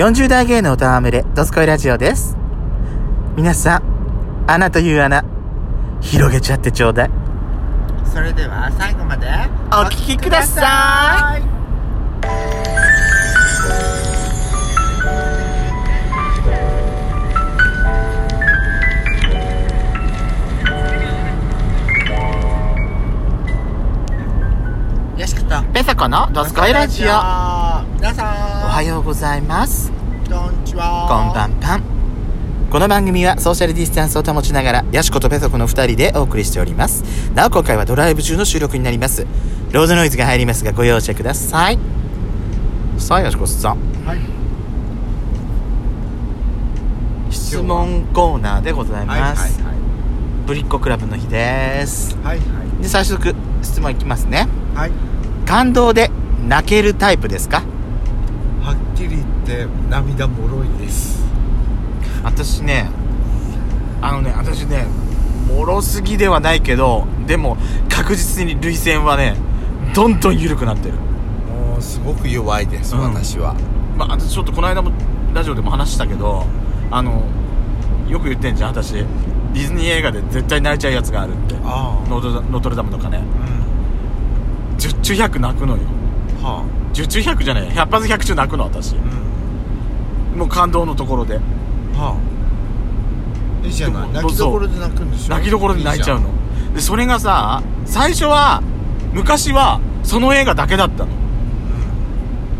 40代芸能と戯れ、ドスコイラジオです。皆さん、穴という穴、広げちゃってちょうだい。それでは最後までお聞きくださいよしことペソコのドスコイラジオ。お皆さんはようございます。こんにちはこんばんぱん。この番組はソーシャルディスタンスを保ちながら、ヤシコとペソコの二人でお送りしております。なお今回はドライブ中の収録になります。ロードノイズが入りますがご容赦ください。さあ、ヤシコさん。はい質問コーナーでございはいはいます。ぶりっ子クラブの日です。はいはいで、早速質問いきますね。はい感動で泣けるタイプですか？きり言って涙もろいです。私ねあのね私ねもろすぎではないけどでも確実に涙腺はねどんどん緩くなってる。もうすごく弱いです、うん。私は。まあ私ちょっとこの間もラジオでも話したけどあのよく言ってんじゃん私。ディズニー映画で絶対泣いちゃうやつがあるって。あノートノートルダムとかねうん。十中百泣くのよは十中百じゃない百発百中泣くの私。あうん。もう感動のところで。はあ。いいじゃない泣きどころで泣くんでしょ？泣きどころで泣いちゃうの。でそれがさ最初は昔はその映画だけだったの。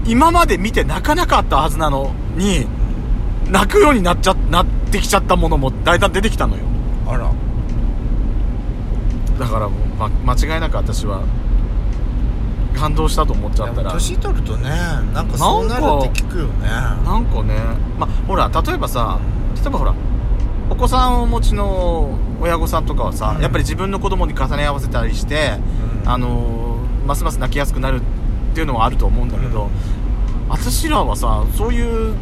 今まで見て泣かなかったはずなのに泣くようになっちゃなってきちゃったものもだんだん出てきたのよ。あら。だからもう、ま、間違いなく私は感動したと思っちゃったら。年取るとねなんかそうなるって聞くよね。なんかね。まほら例えばさ例えばほらお子さんをお持ちの親御さんとかはさ、うん。やっぱり自分の子供に重ね合わせたりして、うん。あのーますます泣きやすくなるっていうのはあると思うんだけど、私らはさそういう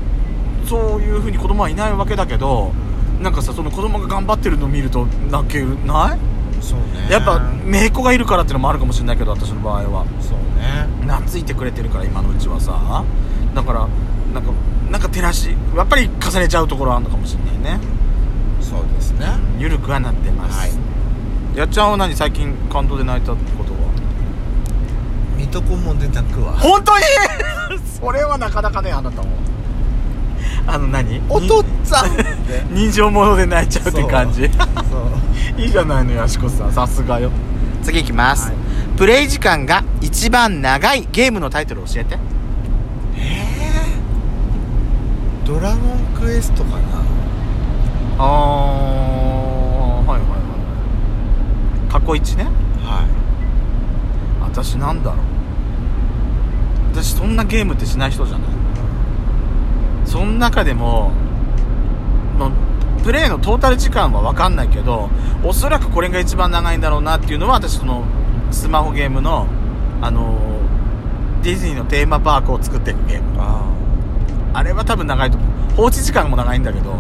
そういうふうに子供はいないわけだけどなんかさその子供が頑張ってるのを見ると泣けるない？そうね。やっぱ姪っ子がいるからっていうのもあるかもしれないけど私の場合は。そうね。懐いてくれてるから今のうちはさ。だからなんかなんか照らしやっぱり重ねちゃうところあるのかもしれないね。そうですね。ゆるくはなってます、はい。やっちゃんは何最近感動で泣いたことは？水戸黄門で泣くわ。本当に？それはなかなかねあなたも。あの何？お父っつぁん 人情者で泣いちゃうって感じ。そう。いいじゃないのやしこさん。さすがよ。次いきます、はいプレイ時間が一番長いゲームのタイトル教えて。えー。ドラゴンクエストかな。あーはいはいはい過去一ね。は私なんだろう。私そんなゲームってしない人じゃない。その中でも、まあ、プレイのトータル時間は分かんないけどおそらくこれが一番長いんだろうなっていうのは私そのスマホゲームのあのディズニーのテーマパークを作っていくゲーム。いああれは多分長いと思う。放置時間も長いんだけど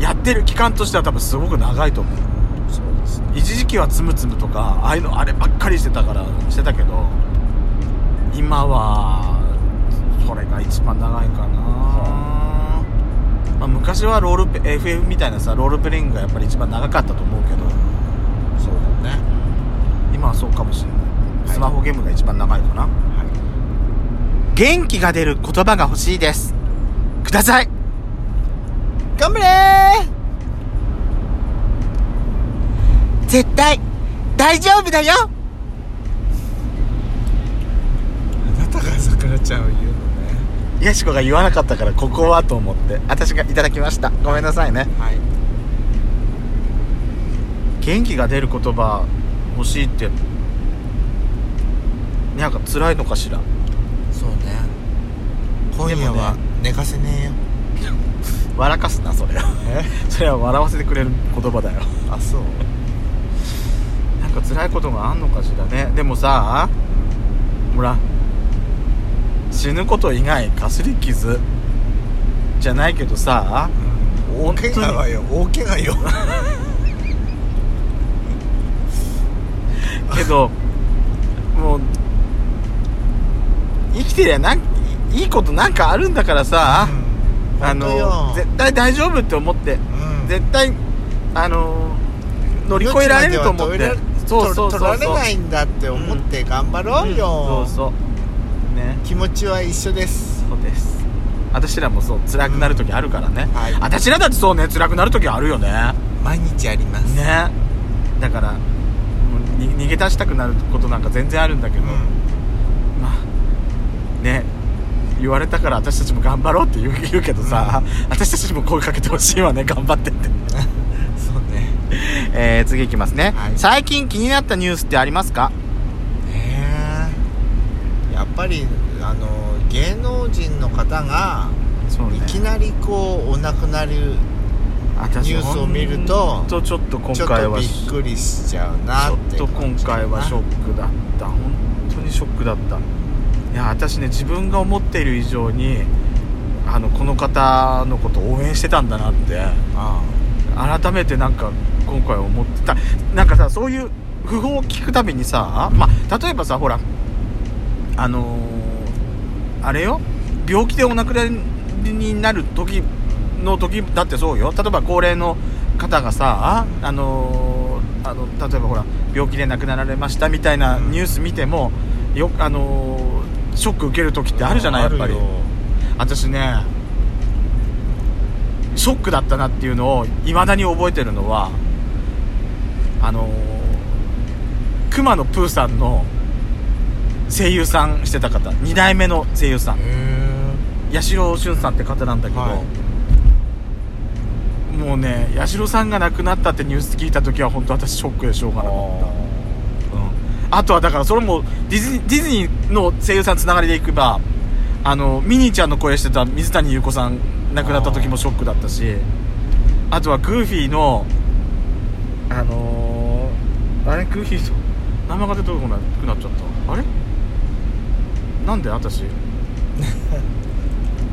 やってる期間としては多分すごく長いと思う。あそうですね。一時期はつむつむとかああいうのあればっかりしてたからしてたけど今はそれが一番長いかな、まあ、昔はロールプ FF みたいなさロールプレイングがやっぱり一番長かったと思うけど今はそうかもしれない。はい。スマホゲームが一番長いかな、はい。元気が出る言葉が欲しいです。ください。頑張れー。絶対大丈夫だよ。あなたがさくらちゃんを言うのね。やしこが言わなかったからここはと思って私がいただきました。ごめんなさいね。はい。元気が出る言葉欲しいって。なんか辛いのかしら。そうね。今夜は寝かせねえよ。笑かすなそれは。え？それは笑わせてくれる言葉だよ。あそう？なんか辛いことがあんのかしらね。でもさほら死ぬこと以外かすり傷じゃないけどさ大怪我はよ大怪我よ けどもう生きてりゃなんいいことなんかあるんだからさ、あ本当よ。の絶対大丈夫って思って。うん。絶対あの乗り越えられると思って。そうそうそう取られないんだって思って頑張ろうよ、そうそう。ね。気持ちは一緒です。そうです。私らもそう辛くなる時あるからね、はい。私らだってそうね辛くなる時あるよね。毎日あります。ね。だから逃げ出したくなることなんか全然あるんだけど、うん。まあね言われたから私たちも頑張ろうって言う言うけどさ、私たちにも声かけてほしいわね頑張ってって。そうね。えー、次いきますね、はい。最近気になったニュースってありますか？えーやっぱりあの芸能人の方がね。いきなりこうお亡くなる私ニュースを見るとちょっと今回はとびっくりしちゃうなっちょっと今回はショックだった。本当にショックだった。いや私ね自分が思っている以上にあのこの方のことを応援してたんだなって。あ。改めてなんか今回思ってた。なんかさそういう訃報を聞くたびにさまあ例えばさほらあのーあれよ。病気でお亡くなりになる時の時だってそうよ。例えば高齢の方がさあのーあの例えばほら病気で亡くなられましたみたいなニュース見てもよあのーショック受ける時ってあるじゃないやっぱり。よ。私ねショックだったなっていうのをいまだに覚えてるのはあのー熊野プーさんの声優さんしてた方。2代目の声優さん。へ八代俊さんって方なんだけど、はいもうね八代さんが亡くなったってニュース聞いた時は本当私ショックでしょうがなかった、うん、あとはだからそれもディズニーディズニーの声優さんつながりでいけばあのミニーちゃんの声してた水谷優子さん亡くなった時もショックだったしあとはグーフィーのあのー、あれ？グーフィーと名前が出てこなくなっちゃった。あれ？なんで私？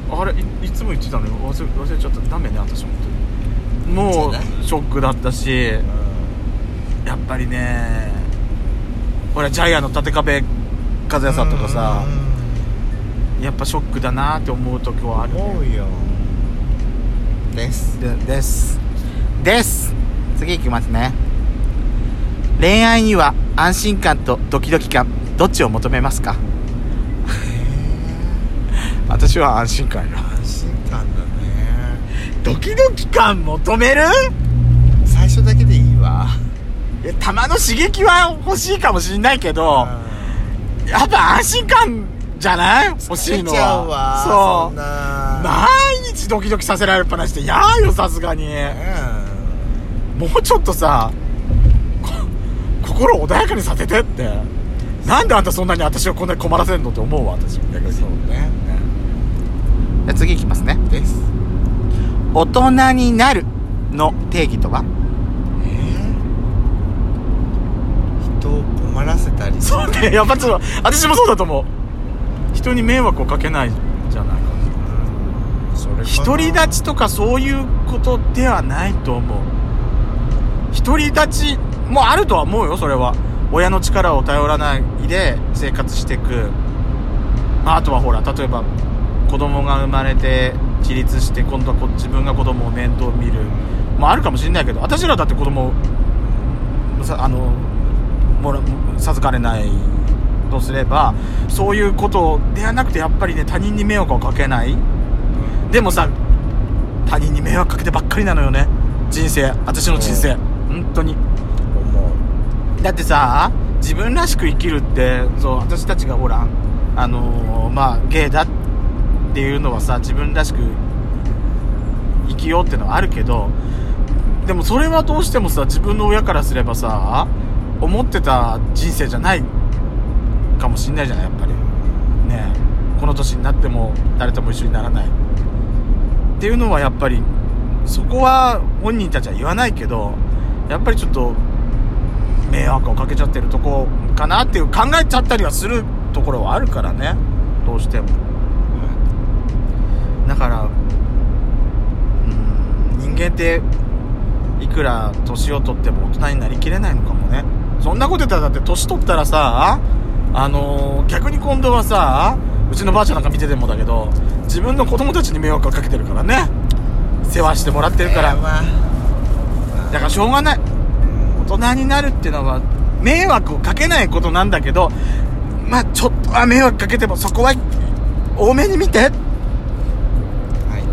あれ？いいつも言ってたのに忘れ忘れちゃった。ダメね私本当にもそうショックだったしーやっぱりねほらジャイアンの立壁和也さんとかさやっぱショックだなって思う時はある、ね、思うよ。です。でです。です。次いきますね。恋愛には安心感とドキドキ感どっちを求めますか？私は安心感よ。安心ドキドキ感求める？最初だけでいいわ。いやたまの刺激は欲しいかもしんないけどやっぱ安心感じゃない？欲しいのは。そう。な。毎日ドキドキさせられっぱなしで嫌よさすがに。もうちょっとさこ心を穏やかにさせてって。なんであんたそんなに私をこんなに困らせんのって思うわ私。逆にそうねじゃあ次いきますね大人になるの定義とは？えー？人を困らせたり？そうねやっぱちょっと私もそうだと思う。人に迷惑をかけないじゃないか。独り立ちとかそういうことではないと思う。独り立ちもあるとは思うよそれは。親の力を頼らないで生活していく。まああとはほら例えば子供が生まれて自立して今度はこ自分が子供を面倒見る。もあるかもしれないけど私らだって子供さあのもら授かれないとすればそういうことではなくてやっぱりね他人に迷惑をかけない。でもさ他人に迷惑かけてばっかりなのよね。人生私の人生。本当に。だってさ自分らしく生きるってそう私たちがほらあのーまあゲイだってていうのはさ自分らしく生きようってのはあるけどでもそれはどうしてもさ自分の親からすればさ思ってた人生じゃないかもしんないじゃないやっぱり。ねこの年になっても誰とも一緒にならない。っていうのはやっぱりそこは本人たちは言わないけどやっぱりちょっと迷惑をかけちゃってるとこかなっていう考えちゃったりはするところはあるからね。どうしても。だからうん人間っていくら年を取っても大人になりきれないのかもね。そんなこと言ったらだって年取ったらさあのー逆に今度はさうちのばあちゃんなんか見ててもだけど自分の子供たちに迷惑をかけてるからね。世話してもらってるから。だからしょうがない。大人になるっていうのは迷惑をかけないことなんだけどまあちょっとは迷惑かけてもそこは多めに見てはい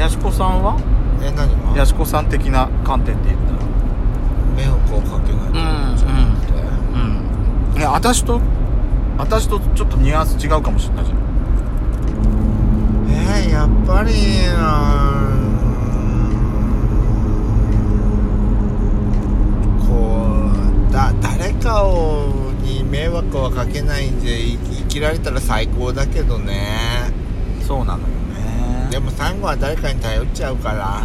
やしこさんは？え何が？やしこさん的な観点で言ったら。迷惑をかけないうんうん。いや私と私とちょっとニュアンス違うかもしれないじゃん。えー、やっぱりこうだ誰かをに迷惑はかけないんで生生きられたら最高だけどね。そうなのよ。ねでも最後は誰かに頼っちゃうから。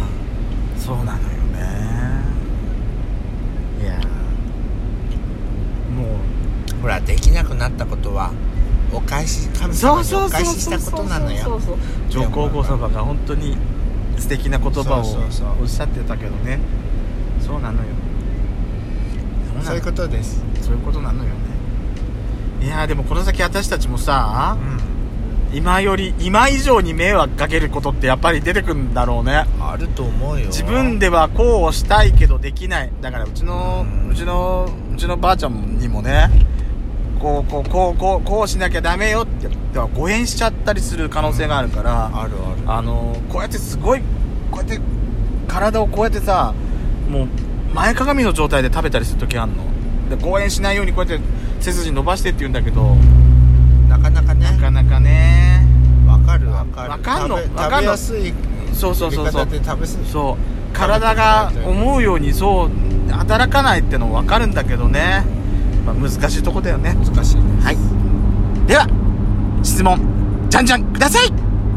そうなのよね。いやもほらできなくなったことはお返し神う様にお返ししたことなのよ。上皇后様が本当に素敵な言葉をおっしゃってたけどね。そうなのよ。そういうことです。そういうことなのよね。いやーでもこの先私たちもさうん今より今以上に迷惑かけることってやっぱり出てくんだろうね。あると思うよ。自分ではこうしたいけどできない。だからうちのうちのうちのばあちゃんにもねこうこうこうこうこうしなきゃダメよってでは誤嚥しちゃったりする可能性があるから、あるある。あのこうやってすごいこうやって体をこうやってさもう前かがみの状態で食べたりする時あんの。で誤嚥しないようにこうやって背筋伸ばしてって言うんだけどなかなかねなかなかねわかる。わかんの？食べわかんの？食べやすい。そうそうそうそう。そう。体が思うようにそう働かないっての分かるんだけどね、まあ、難しいとこだよね。難しいはい。では質問じゃんじゃんください